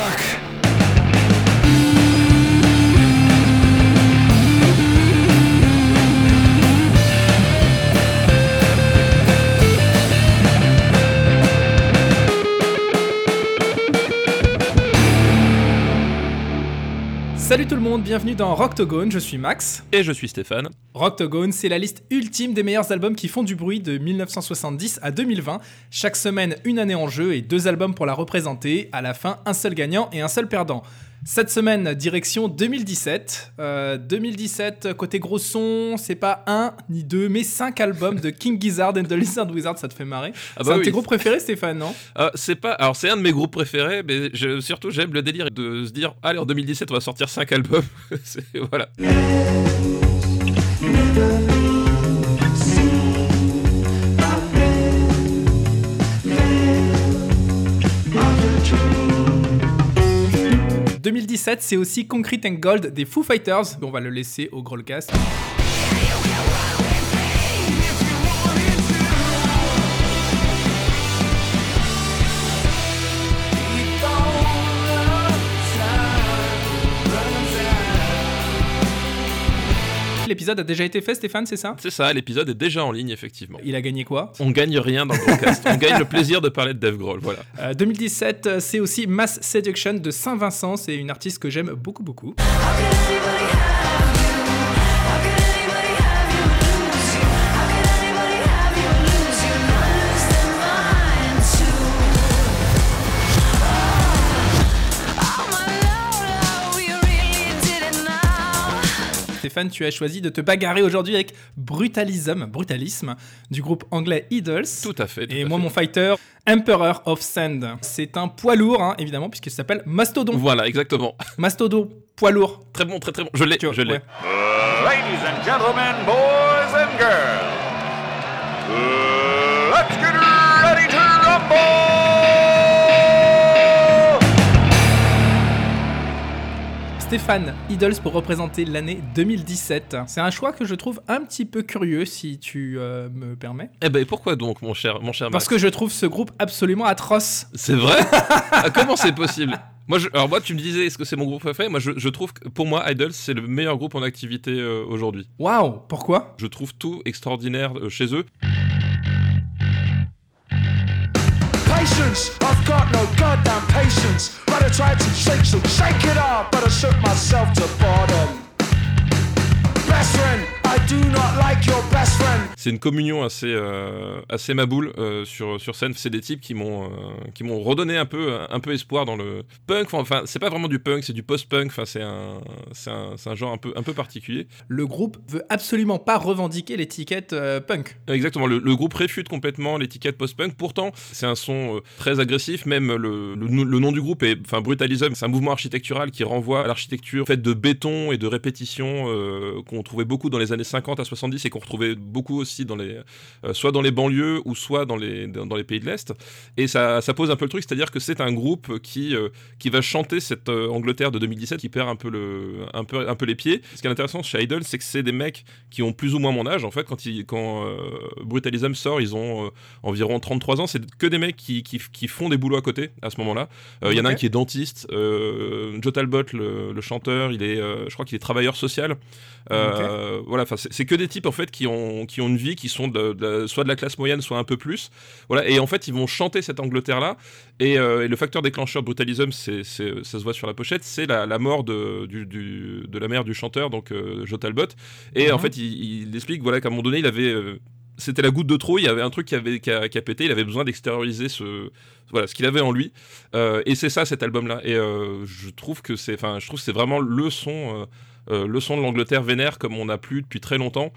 fuck. Monde, bienvenue dans Rocktogone, je suis Max. Et je suis Stéphane. Rocktogone, c'est la liste ultime des meilleurs albums qui font du bruit de 1970 à 2020. Chaque semaine, une année en jeu et deux albums pour la représenter. À la fin, un seul gagnant et un seul perdant. Cette semaine, direction 2017. Euh, 2017, côté gros son, c'est pas un ni deux, mais cinq albums de King Gizzard and the Lizard Wizard, ça te fait marrer. Ah c'est bah un de tes groupes préférés, Stéphane, non? Euh, c'est pas, alors c'est un de mes groupes préférés, mais je- surtout j'aime le délire de se dire, allez en 2017 on va sortir 5 albums. Voilà. – 2017, c'est aussi Concrete and Gold des Foo Fighters. On va le laisser au Growlcast. L'épisode a déjà été fait, Stéphane, c'est ça? C'est ça, l'épisode est déjà en ligne effectivement. Il a gagné quoi? On gagne rien dans le podcast, on gagne le plaisir de parler de Dave Grohl, voilà. Euh, 2017, euh, c'est aussi Mass Seduction de Saint-Vincent. C'est une artiste que j'aime beaucoup, beaucoup. Stéphane, tu as choisi de te bagarrer aujourd'hui avec Brutalism, Brutalisme, du groupe anglais Idols. Tout à fait. tout Et à moi, fait. mon fighter, Emperor of Sand. C'est un poids lourd, hein, évidemment, puisqu'il s'appelle Mastodon. Voilà, exactement. Mastodon, poids lourd. Très bon, très très bon. Je l'ai, Tu vois, je l'ai. ouais. Ladies and gentlemen, boys and girls, Stéphane, Idols pour représenter l'année 2017. C'est un choix que je trouve un petit peu curieux, si tu euh, me permets. Eh ben pourquoi donc, mon cher, mon cher Parce que je trouve ce groupe absolument atroce. C'est vrai Ah, Comment c'est possible? Moi, je, alors moi, tu me disais, est-ce que c'est mon groupe préféré? Moi, je, je trouve que pour moi, Idols, c'est le meilleur groupe en activité euh, aujourd'hui. Waouh, pourquoi? Je trouve tout extraordinaire euh, chez eux. Patience, I've got no goddamn patience. But I tried to shake, so shake it off. But I shook myself to bottom. Best friend, I do not like your best friend. C'est une communion assez, euh, assez maboule euh, sur, sur scène. C'est des types qui m'ont, euh, qui m'ont redonné un peu, un peu espoir dans le punk. Enfin, c'est pas vraiment du punk, c'est du post-punk. Enfin, c'est un, c'est un, c'est un genre un peu, un peu particulier. Le groupe veut absolument pas revendiquer l'étiquette euh, punk. Exactement, le, le groupe réfute complètement l'étiquette post-punk. Pourtant, c'est un son euh, très agressif. Même le, le, le nom du groupe est, enfin, Brutalism, c'est un mouvement architectural qui renvoie à l'architecture faite de béton et de répétition euh, qu'on trouvait beaucoup dans les années 50 à 70 et qu'on retrouvait beaucoup aussi dans les, euh, soit dans les banlieues ou soit dans les, dans, dans les pays de l'Est. Et ça, ça pose un peu le truc, c'est-à-dire que c'est un groupe qui, euh, qui va chanter cette euh, Angleterre de 2017 qui perd un peu, le, un, peu, un peu les pieds. Ce qui est intéressant chez Idol, c'est que c'est des mecs qui ont plus ou moins mon âge. En fait, quand, ils, quand euh, Brutalism sort, ils ont environ 33 ans. C'est que des mecs qui, qui, qui font des boulots à côté à ce moment-là. Il y en a un qui est dentiste. Joe Talbot, le, le chanteur, il est, je crois qu'il est travailleur social. Euh, Voilà, enfin, c'est que des types en fait qui ont, qui ont une vie, qui sont de, de- soit de la classe moyenne, soit un peu plus. Voilà, et en fait, ils vont chanter cette Angleterre-là. Et, euh, et le facteur déclencheur de Brutalism, c'est, ça se voit sur la pochette, c'est la, la mort de, du, du- de la mère du chanteur, donc euh, Joe Talbot. Et Mhm. en fait, il, il explique voilà, qu'à un moment donné, il avait. euh, c'était la goutte de trop, il y avait un truc qui, avait, qui, a, qui a pété, il avait besoin d'extérioriser ce, voilà, ce qu'il avait en lui. Euh, et c'est ça cet album-là. Et euh, je trouve que c'est, enfin, je trouve que c'est vraiment le son, le son de l'Angleterre vénère comme on n'a plus depuis très longtemps.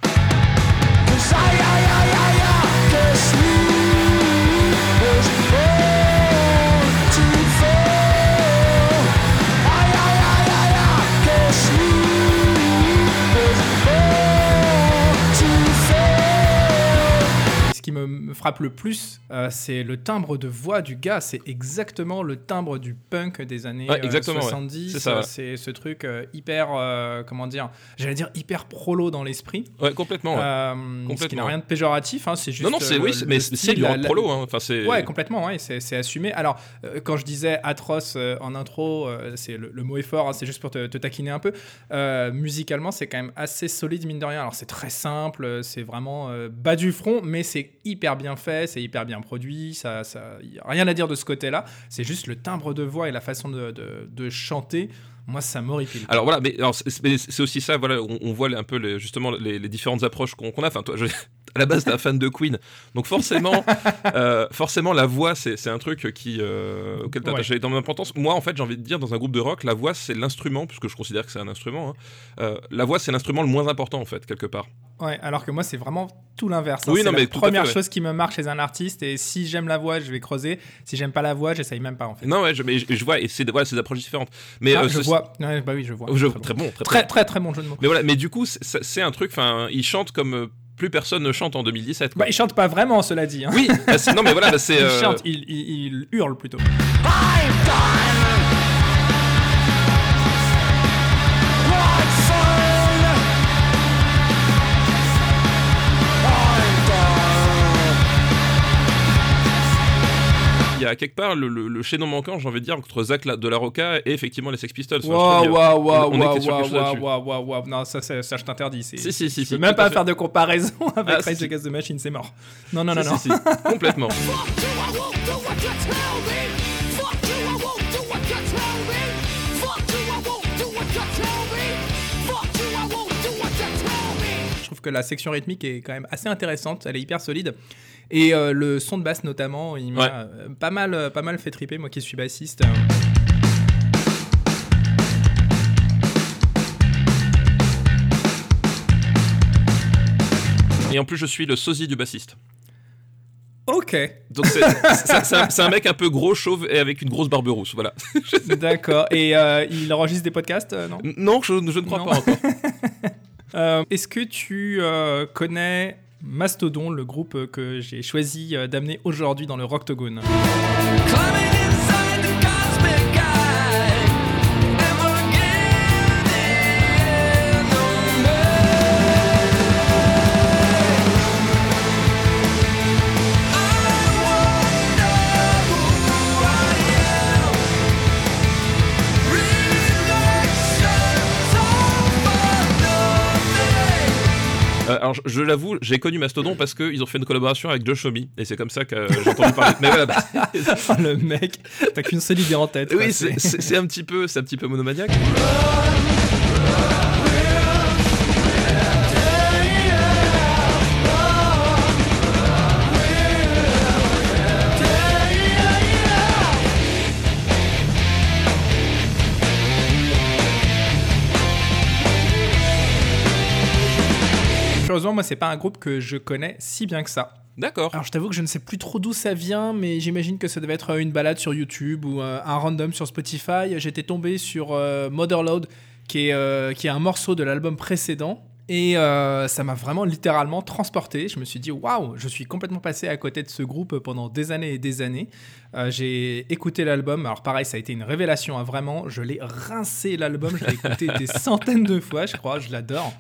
Frappe le plus, euh, c'est le timbre de voix du gars. C'est exactement le timbre du punk des années Ouais, euh, exactement, ouais. 70. C'est ça, ouais. C'est ce truc euh, hyper, euh, comment dire, j'allais dire hyper prolo dans l'esprit. Ouais, complètement. Euh, ce qui n'a rien de péjoratif, hein, c'est juste. non, non, c'est euh, oui, mais c'est du rock la- prolo. Hein. Enfin, c'est. Ouais, complètement, c'est assumé. Alors, euh, quand je disais atroce euh, en intro, euh, c'est le, le mot est fort, hein, c'est juste pour te, te taquiner un peu. Euh, musicalement, c'est quand même assez solide, mine de rien. Alors, c'est très simple, euh, c'est vraiment euh, bas du front, mais c'est hyper bien fait, c'est hyper bien produit, ça, ça, a rien à dire de ce côté-là. C'est juste le timbre de voix et la façon de, de- chanter. Moi, ça m'horripile. Alors voilà, mais c'est aussi ça, voilà, on, voit un peu justement les, différentes approches qu'on a. Enfin, toi, à la base, t'es un fan de Queen, donc forcément, euh, forcément, la voix, c'est c'est un truc qui euh, auquel t'attaches Ouais. énormément d'importance. Moi, en fait, j'ai envie de dire, dans un groupe de rock, la voix, c'est l'instrument, puisque je considère que c'est un instrument. hein. Euh, la voix, c'est l'instrument le moins important, en fait, quelque part. Ouais, alors que moi, c'est vraiment tout l'inverse. hein. Oui, c'est la mais première fait, ouais. chose qui me marque chez un artiste, et si j'aime la voix, je vais creuser. Si j'aime pas la voix, j'essaye même pas, en fait. Non, ouais, je, mais je, je vois, et c'est voilà, des approches différentes. Mais Ah, euh, je vois. Ouais, bah oui, je vois. je- Très bon. très bon, très, Très, très, très, très bon jeu de mots. Mais voilà, mais du coup, c'est- un truc. Enfin, il chante comme plus personne ne chante en 2017. quoi. Bah, il chante pas vraiment, cela dit. hein. Oui, bah, c'est- non, mais voilà, bah, c'est. Il euh, chante, il, il- il hurle plutôt. I'm done. Y a quelque part le, le, le chaînon manquant, j'ai envie de dire, entre Zach la- de la Rocca et effectivement les Sex Pistols. Waouh, waouh, waouh, waouh, waouh, waouh, waouh, waouh. Non, ça, ça, ça, je t'interdis. Si, si, si. Je si, même pas fait. faire de comparaison avec Ah, Rage. Against the Machine, c'est mort. Non, non, non, non. si, si, complètement. que la section rythmique est quand même assez intéressante, elle est hyper solide. Et euh, le son de basse notamment, il m'a Ouais. euh, pas, mal, euh, pas mal fait triper, moi qui suis bassiste. Et en plus, je suis le sosie du bassiste. Ok, Donc c'est un, c'est un mec un peu gros, chauve et avec une grosse barbe rousse. Voilà. d'accord. Et euh, il enregistre des podcasts, euh, non? Non, je, je ne crois Non. pas encore. Euh, Est-ce que tu euh, connais Mastodon, le groupe que j'ai choisi euh, d'amener aujourd'hui dans le Rocktogone? Alors, je, je l'avoue, j'ai connu Mastodon parce qu'ils ont fait une collaboration avec Josh Homme et c'est comme ça que euh, j'ai entendu parler. Mais voilà, bah, Oh, Le mec, t'as qu'une seule idée en tête. oui, c'est un petit peu, c'est un petit peu monomaniaque. Heureusement, moi, c'est pas un groupe que je connais si bien que ça. D'accord. Alors, je t'avoue que je ne sais plus trop d'où ça vient, mais j'imagine que ça devait être une balade sur YouTube ou euh, un random sur Spotify. J'étais tombé sur euh, Motherload, qui est, euh, qui est un morceau de l'album précédent. Et euh, ça m'a vraiment littéralement transporté. Je me suis dit, waouh, je suis complètement passé à côté de ce groupe pendant des années et des années. Euh, j'ai écouté l'album. Alors, pareil, ça a été une révélation, hein, vraiment. Je l'ai rincé l'album. Je l'ai écouté des centaines de fois, je crois. Je l'adore.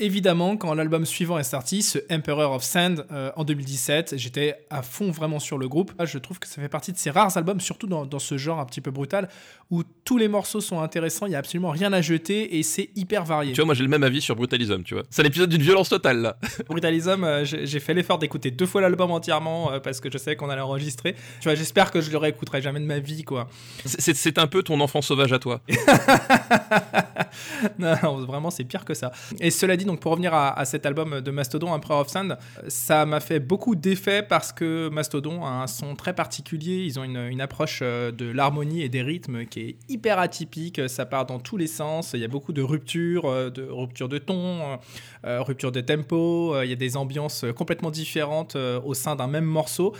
Évidemment, quand l'album suivant est sorti, ce Emperor of Sand euh, en 2017, j'étais à fond vraiment sur le groupe. Je trouve que ça fait partie de ces rares albums, surtout dans, dans ce genre un petit peu brutal, où tous les morceaux sont intéressants, il y a absolument rien à jeter et c'est hyper varié. Tu vois, moi j'ai le même avis sur Brutalism, tu vois. C'est l'épisode d'une violence totale là. Brutalism, euh, j'ai fait l'effort d'écouter deux fois l'album entièrement euh, parce que je savais qu'on allait enregistrer. Tu vois, j'espère que je le réécouterai jamais de ma vie, quoi. C'est- un peu ton enfant sauvage à toi. non, non, vraiment, c'est pire que ça. Et cela dit, donc pour revenir à, cet album de Mastodon, Emperor of Sand, ça m'a fait beaucoup d'effet parce que Mastodon a un son très particulier. Ils ont une, approche euh, de l'harmonie et des rythmes qui est hyper atypique. Ça part dans tous les sens. Il y a beaucoup de ruptures, euh, de ruptures de ton, euh, ruptures de tempo. Il y a des ambiances complètement différentes au sein d'un même morceau.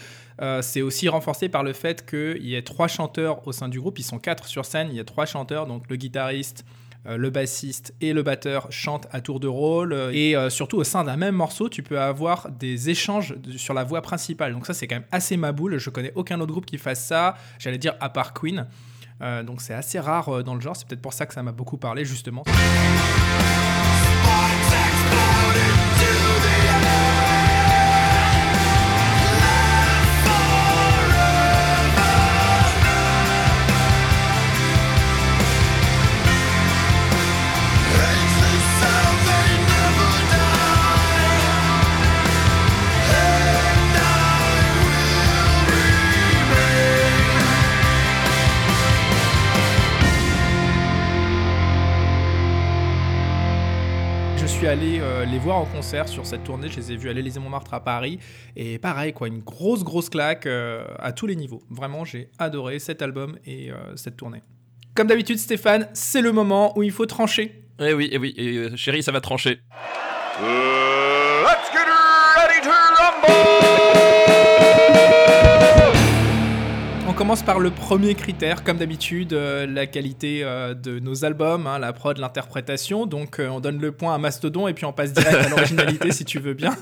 C'est aussi renforcé par le fait qu'il y ait trois chanteurs au sein du groupe. Ils sont quatre sur scène. Il y a trois chanteurs, donc le guitariste, le bassiste et le batteur chantent à tour de rôle. euh, Et euh, surtout, au sein d'un même morceau, tu peux avoir des échanges sur la voix principale. Donc ça, c'est quand même assez ma boule. Je connais aucun autre groupe qui fasse ça. J'allais dire à part Queen. Euh, donc c'est assez rare euh, dans le genre. C'est peut-être pour ça que ça m'a beaucoup parlé, justement. Allé euh, les voir en concert sur cette tournée. Je les ai vus à l'Élysée-Montmartre à Paris. Et pareil, quoi, une grosse, grosse claque euh, à tous les niveaux. Vraiment, j'ai adoré cet album et euh, cette tournée. Comme d'habitude, Stéphane, c'est le moment où il faut trancher. Eh oui, eh oui, et chérie, ça va trancher. Let's get ready to rumble! On commence par le premier critère, comme d'habitude, euh, la qualité euh, de nos albums, hein, la prod, l'interprétation. Donc euh, on donne le point à Mastodon et puis on passe direct à l'originalité si tu veux bien.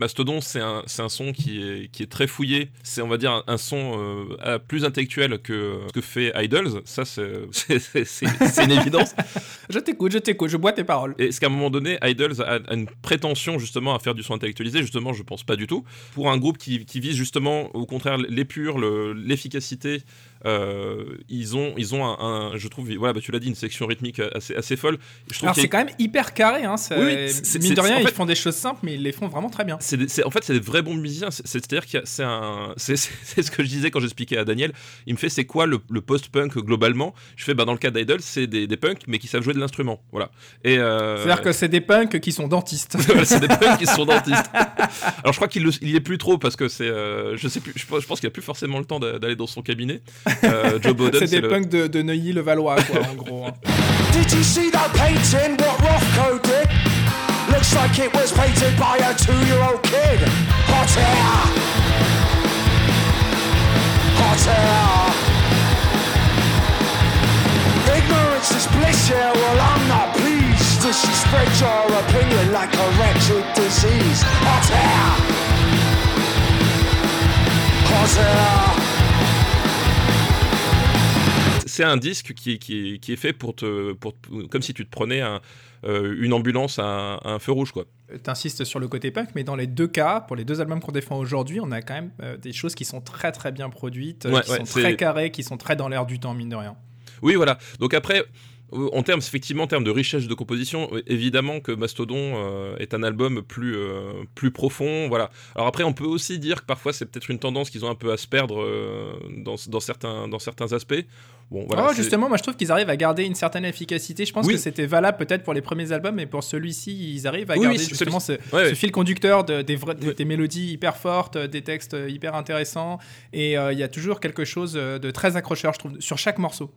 Mastodon, c'est un, un son qui est, qui est très fouillé. C'est, on va dire, un, un son euh, plus intellectuel que ce que fait Idols. Ça, c'est, une évidence. Je t'écoute, je t'écoute, je bois tes paroles. Et est-ce qu'à un moment donné, Idols a, a une prétention justement à faire du son intellectualisé? Justement, je pense pas du tout. Pour un groupe qui, qui vise justement, au contraire, l'épure, le- l'efficacité, euh, ils ont, ils ont un, un- je trouve, voilà, bah, tu l'as dit, une section rythmique assez, assez folle. Je Alors a- c'est quand même hyper carré, hein, ça- Oui, mine de rien, en ils fait- font des choses simples, mais ils les font vraiment très bien. c'est des- c'est- en fait, c'est des vrais bons musiciens. C'est- C'est-à-dire que c'est un, c'est ce que je disais quand j'expliquais à Daniel. Il me fait, c'est quoi le, le post-punk globalement? Je fais, bah dans le cas d'Idol, c'est des, des punks mais qui savent jouer de l'instrument, voilà. Et euh, C'est-à-dire que c'est des punks qui sont dentistes. C'est des punks qui sont dentistes. Alors je crois qu'il il y est plus trop parce que c'est, euh, je sais plus, je pense, je pense qu'il a plus forcément le temps d'a- d'aller dans son cabinet. Euh, Joe Bowden, c'est des le- punks de, de Neuilly-le-Valois, quoi, en gros. hein. Did you see that painting? What Rothko did? Looks like it was painted by a two-year-old kid. Hot air. Hot air. Ignorance is bliss, yeah. Well, I'm not pleased. Does she spread your opinion like a wretched disease? Hot air. Hot air. C'est un disque qui, qui, est- qui est fait pour te, pour, comme si tu te prenais un, euh, une ambulance à un, à un feu rouge, quoi. T'insistes sur le côté punk, mais dans les deux cas, pour les deux albums qu'on défend aujourd'hui, on a quand même euh, des choses qui sont très très bien produites, euh, Ouais, qui ouais, sont très carrées, qui sont très dans l'air du temps, mine de rien. Oui, voilà. Donc après, en termes, effectivement, en termes de richesse de composition, euh, évidemment que Mastodon euh, est un album plus, euh, plus profond. Voilà. Alors après, on peut aussi dire que parfois c'est peut-être une tendance qu'ils ont un peu à se perdre euh, dans, dans, certains, dans certains aspects. Bon, voilà. Oh, justement, moi je trouve qu'ils arrivent à garder une certaine efficacité. Je pense Oui. que c'était valable peut-être pour les premiers albums, mais pour celui-ci, ils arrivent à Oui, garder oui, justement ce, fil conducteur de- des, vrais- des- des mélodies hyper fortes, euh, des textes euh, hyper intéressants. Et euh, il y a toujours quelque chose euh, de très accrocheur, je trouve, sur chaque morceau.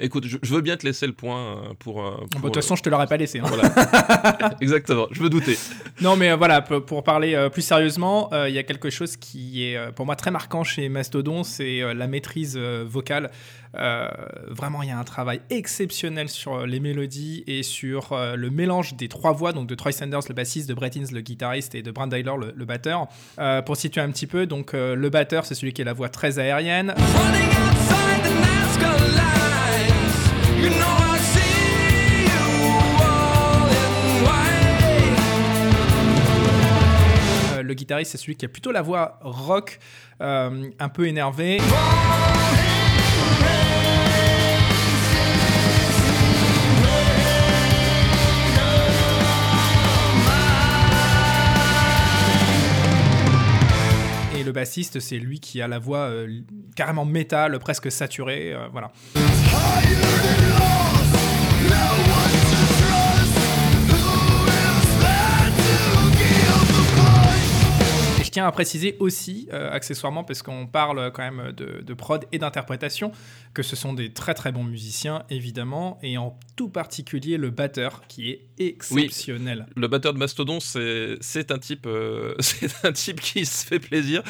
Écoute, je, je veux bien te laisser le point euh, pour. euh, pour, bah, De toute façon, je te l'aurais pas laissé. hein. voilà. Exactement, je me doutais. Non, mais euh, voilà, pour, pour parler euh, plus sérieusement, euh, il y a quelque chose qui est euh, pour moi très marquant chez Mastodon, c'est euh, la maîtrise euh, vocale. Euh, vraiment, il y a un travail exceptionnel sur les mélodies et sur euh, le mélange des trois voix, donc de Troy Sanders, le bassiste, de Brett le guitariste, et de Brand Tyler, le, le batteur. Euh, pour situer un petit peu, donc euh, le batteur, c'est celui qui a la voix très aérienne. Le guitariste, c'est celui qui a plutôt la voix rock, euh, un peu énervée. Le bassiste, c'est lui qui a la voix euh, carrément métal, presque saturée. euh, voilà. Tiens à préciser aussi, euh, accessoirement, parce qu'on parle quand même de, de prod et d'interprétation, que ce sont des très très bons musiciens, évidemment, et en tout particulier le batteur, qui est exceptionnel. Le batteur de Mastodon, c'est c'est un type, euh, c'est un type qui se fait plaisir.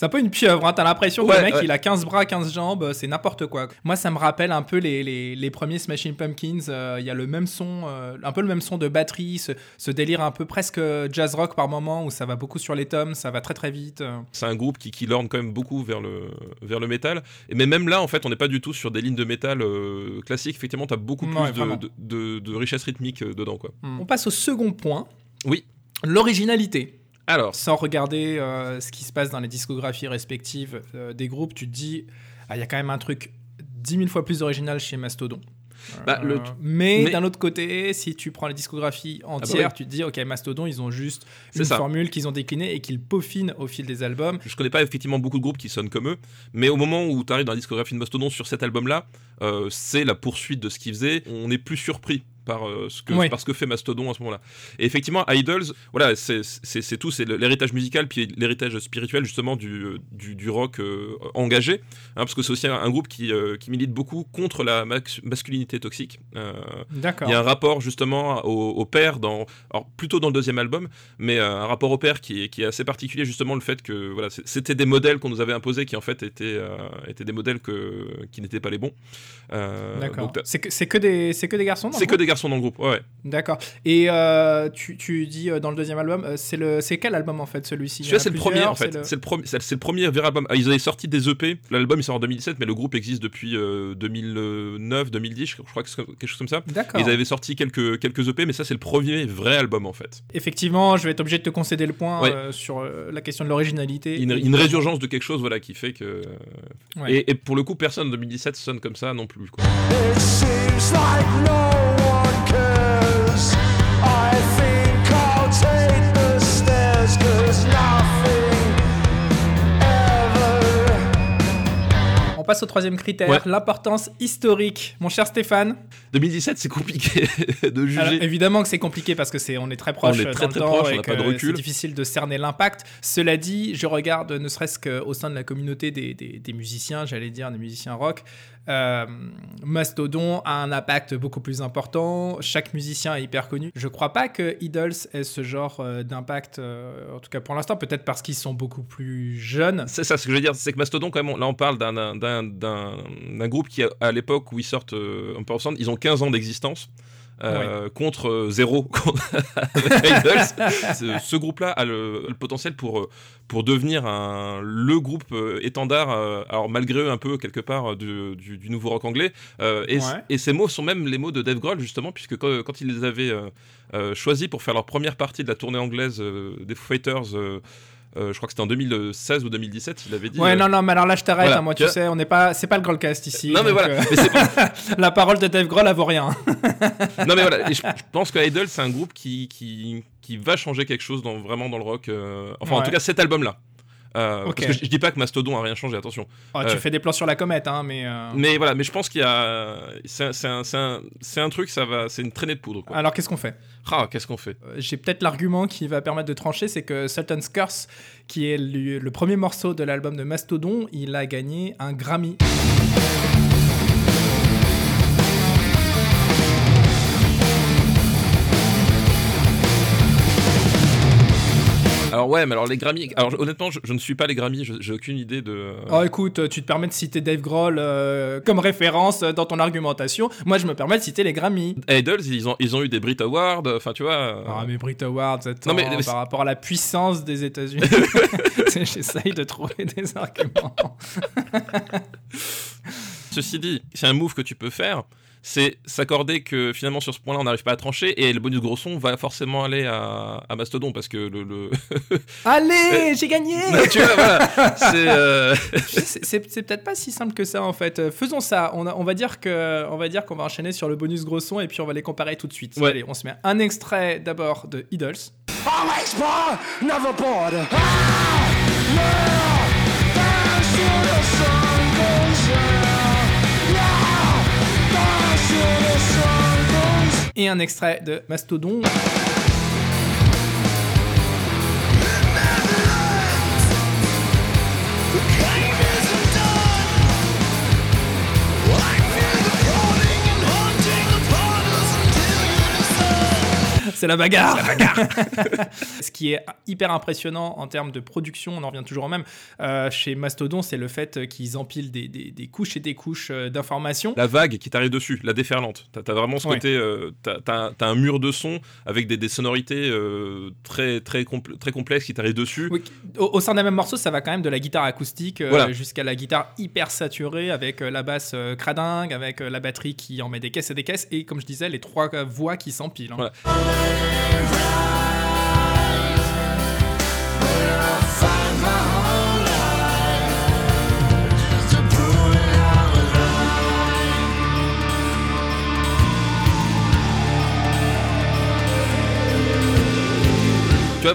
C'est un peu une pieuvre, hein. t'as l'impression que Ouais, le mec ouais. il a 15 bras, 15 jambes, c'est n'importe quoi. Moi ça me rappelle un peu les, les, les premiers Smashing Pumpkins, euh, il y a le même son, euh, un peu le même son de batterie, ce, ce délire un peu presque jazz rock par moment où ça va beaucoup sur les tomes, ça va très très vite. euh. C'est un groupe qui, qui lorne quand même beaucoup vers le, vers le métal. Et mais même là, en fait, on n'est pas du tout sur des lignes de métal euh, classiques. Effectivement, tu as beaucoup Ouais, plus de, de, de- de richesse rythmique euh, dedans. Quoi. On passe au second point, Oui. l'originalité. Alors, Sans regarder euh, ce qui se passe dans les discographies respectives euh, des groupes, tu te dis, ah, il y a quand même un truc 10 000 fois plus original chez Mastodon. Bah, le- Euh, mais, mais- d'un autre côté, si tu prends les discographies entières, oui. tu te dis, ok, Mastodon, ils ont juste une ça. formule qu'ils ont déclinée et qu'ils peaufinent au fil des albums. je connais pas effectivement beaucoup de groupes qui sonnent comme eux, mais au moment où tu arrives dans la discographie de Mastodon sur cet album-là, euh, c'est la poursuite de ce qu'ils faisaient. On est plus surpris par, euh, ce que, Oui. par ce que fait Mastodon à ce moment-là. Et effectivement, Idols, voilà, c'est tout, c'est l'héritage musical, puis l'héritage spirituel justement du, euh, du, du rock euh, engagé, hein, parce que c'est aussi un, un groupe qui, qui milite beaucoup contre la masculinité toxique. D'accord. il y a un rapport justement au, au père dans, alors plutôt dans le deuxième album, mais un rapport au père qui est, qui est assez particulier justement le fait que voilà c'était des modèles qu'on nous avait imposés qui en fait étaient, étaient des modèles que, qui n'étaient pas les bons. D'accord. C'est que, que, des- que des garçons C'est que des garçons dans le groupe. Ouais, ouais. D'accord. Et euh, tu, tu dis euh, dans le deuxième album, euh, c'est, le, c'est quel album en fait celui-ci? Celui-là c'est le premier en fait. c'est le- premier- c'est le premier vrai album. Ah, ils avaient sorti des EP. L'album il sort en 2017, mais le groupe existe depuis euh, 2009, 2010, je crois que c'est quelque chose comme ça. D'accord. Ils avaient sorti quelques, quelques EP, mais ça c'est le premier vrai album en fait. Effectivement, je vais être obligé de te concéder le point Ouais. euh, sur euh, la question de l'originalité. Une, une résurgence de quelque chose voilà qui fait que Ouais. et, et pour le coup personne en 2017 sonne comme ça non plus quoi. It seems like no passe au troisième critère, Ouais. l'importance historique. Mon cher Stéphane, 2017 c'est compliqué de juger. alors, évidemment que c'est compliqué parce que c'est on est très proche On est euh, très, dans très le temps proche, on et pas de recul. c'est difficile de cerner l'impact. Cela dit, je regarde ne serait-ce qu'au sein de la communauté des, des- des musiciens, j'allais dire des musiciens rock, euh, Mastodon a un impact beaucoup plus important. Chaque musicien est hyper connu. Je crois pas que Idols ait ce genre euh, d'impact, euh, en tout cas pour l'instant, peut-être parce qu'ils sont beaucoup plus jeunes. C'est ça ce que je veux dire, c'est que Mastodon quand même, on- là on parle d'un- d'un- groupe qui à, l'époque où ils sortent un peu ensemble, ils ont 15 ans d'existence. euh, contre euh, zéro. Ce, ce groupe-là a le, le potentiel pour, euh, pour devenir un, le groupe euh, étendard, euh, alors malgré eux un peu quelque part du, du- du nouveau rock anglais. Et, Ouais. et ces mots sont même les mots de Dave Grohl justement, puisque quand, quand ils les avaient choisis pour faire leur première partie de la tournée anglaise des Foo Fighters, euh, je crois que c'était en 2016 ou 2017, il avait dit. Ouais, euh, non, non, mais alors là, je t'arrête. Voilà. hein, moi, tu sais, on n'est pas, c'est pas le Grollcast ici. Non mais voilà, euh, mais c'est pas- la parole de Dave Grohl, elle vaut rien. non mais voilà, et je, je pense que Idol c'est un groupe qui, qui, qui va changer quelque chose dans, vraiment dans le rock. enfin en tout cas cet album-là. Euh. Parce que je, dis pas que Mastodon a rien changé, attention. Oh, tu Euh, fais des plans sur la comète, hein, mais. euh, Mais voilà, mais je pense qu'il y a, c'est un, un, un, truc, ça va, c'est une traînée de poudre. Quoi. Alors, qu'est-ce qu'on fait? Ah, qu'est-ce qu'on fait? J'ai peut-être l'argument qui va permettre de trancher, c'est que Sultan's Curse, qui est le, le premier morceau de l'album de Mastodon, il a gagné un Grammy. Alors ouais, mais alors les Grammy. Alors honnêtement, je, je ne suis pas les Grammy, j'ai aucune idée de. Oh, écoute, tu te permets de citer Dave Grohl euh, comme référence dans ton argumentation. Moi, je me permets de citer les Grammy. Idols, ils ont, ils ont eu des Brit Awards, enfin tu vois. euh, Ah, mais Brit Awards, attends, Non, mais- mais- par rapport à la puissance des États-Unis, j'essaye de trouver des arguments. Ceci dit, c'est un move que tu peux faire, c'est s'accorder que finalement sur ce point-là on n'arrive pas à trancher et le bonus gros son va forcément aller à, à Mastodon parce que le. le... Allez, j'ai gagné tu vois, voilà. C'est. euh, C'est peut-être pas si simple que ça en fait. Euh, Faisons ça. On, a- on va dire que on va dire qu'on va enchaîner sur le bonus gros son et puis on va les comparer tout de suite. Ouais. Allez, on se met un extrait d'abord de Idols. Always Et un extrait de Mastodon. C'est la bagarre. Ce qui est hyper impressionnant en termes de production, on en revient toujours au même, euh, chez Mastodon, c'est le fait qu'ils empilent des, des- des couches et des couches euh, d'informations. La vague qui t'arrive dessus, la déferlante. T'as as vraiment ce Ouais. côté. euh, t'as- t'as un mur de son avec des, des sonorités euh, très, très, compl- très complexes qui t'arrivent dessus. Oui, au, au sein d'un même morceau, ça va quand même de la guitare acoustique Voilà. jusqu'à la guitare hyper saturée avec la basse cradingue, avec la batterie qui en met des caisses et des caisses, et comme je disais, les trois voix qui s'empilent. hein. Voilà.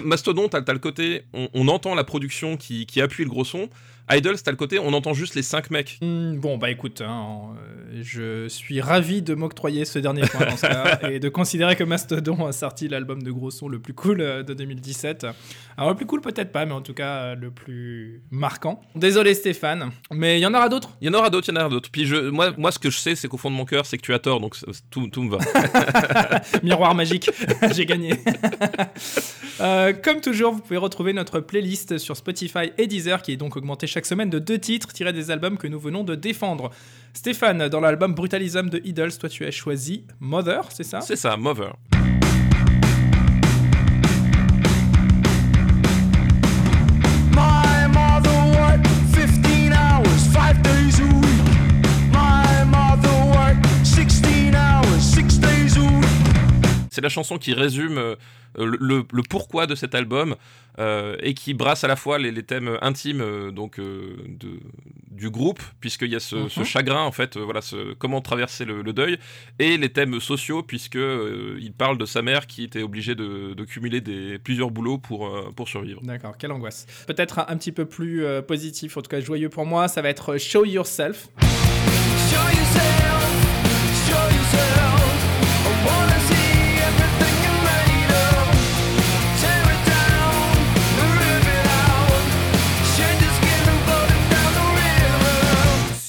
Mastodon, t'as le côté, on, entend la production qui appuie le gros son. Idols, t'as le côté, on entend juste les cinq mecs. Hmm, bon, bah écoute, hein, euh, je suis ravi de m'octroyer ce dernier point dans ce cas, et de considérer que Mastodon a sorti l'album de gros son le plus cool euh, de 2017. Alors le plus cool peut-être pas, mais en tout cas euh, le plus marquant. Désolé Stéphane, mais il y en aura d'autres? Il y en aura d'autres, il y en aura d'autres. Puis je, moi, moi, ce que je sais, c'est qu'au fond de mon cœur, c'est que tu as tort, donc tout, tout me va. Miroir magique, j'ai gagné. Euh, comme toujours, vous pouvez retrouver notre playlist sur Spotify et Deezer qui est donc augmentée chaque semaine de deux titres tirés des albums que nous venons de défendre. Stéphane, dans l'album Brutalism de Idols, toi tu as choisi Mother, c'est ça? C'est ça, Mover. C'est la chanson qui résume euh, le, le- le pourquoi de cet album euh, et qui brasse à la fois les, les thèmes intimes euh, donc euh, de, du groupe puisqu'il y a ce, ce chagrin en fait voilà ce, comment traverser le, le deuil et les thèmes sociaux puisque euh, il parle de sa mère qui était obligée de, de cumuler des plusieurs boulots pour euh, pour survivre. D'accord, quelle angoisse. Peut-être un, un petit peu plus euh, positif, en tout cas joyeux pour moi, ça va être Show Yourself. Show yourself, show yourself. I wanna see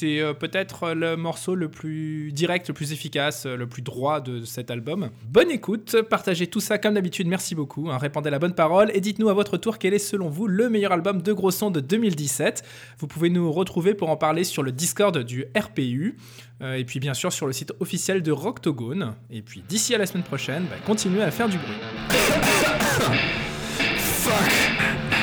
C'est euh, peut-être le morceau le plus direct, le plus efficace, euh, le plus droit de cet album. Bonne écoute, partagez tout ça comme d'habitude, merci beaucoup, hein, répandez la bonne parole et dites-nous à votre tour quel est selon vous le meilleur album de gros son de 2017. Vous pouvez nous retrouver pour en parler sur le Discord du RPU euh, et puis bien sûr sur le site officiel de Rocktogone. Et puis d'ici à la semaine prochaine, bah, continuez à faire du bruit.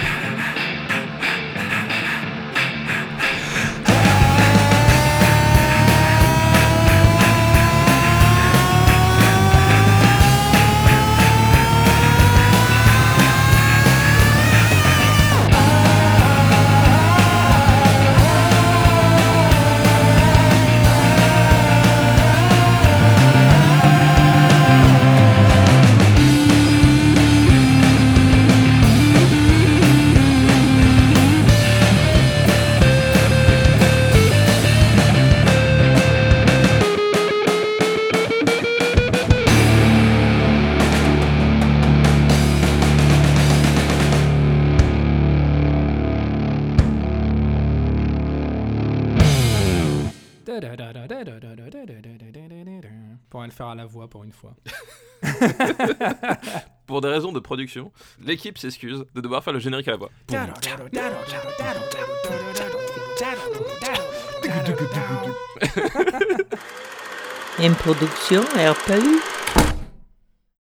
Pour des raisons de production, l'équipe s'excuse de devoir faire le générique à la voix. Une production RPU.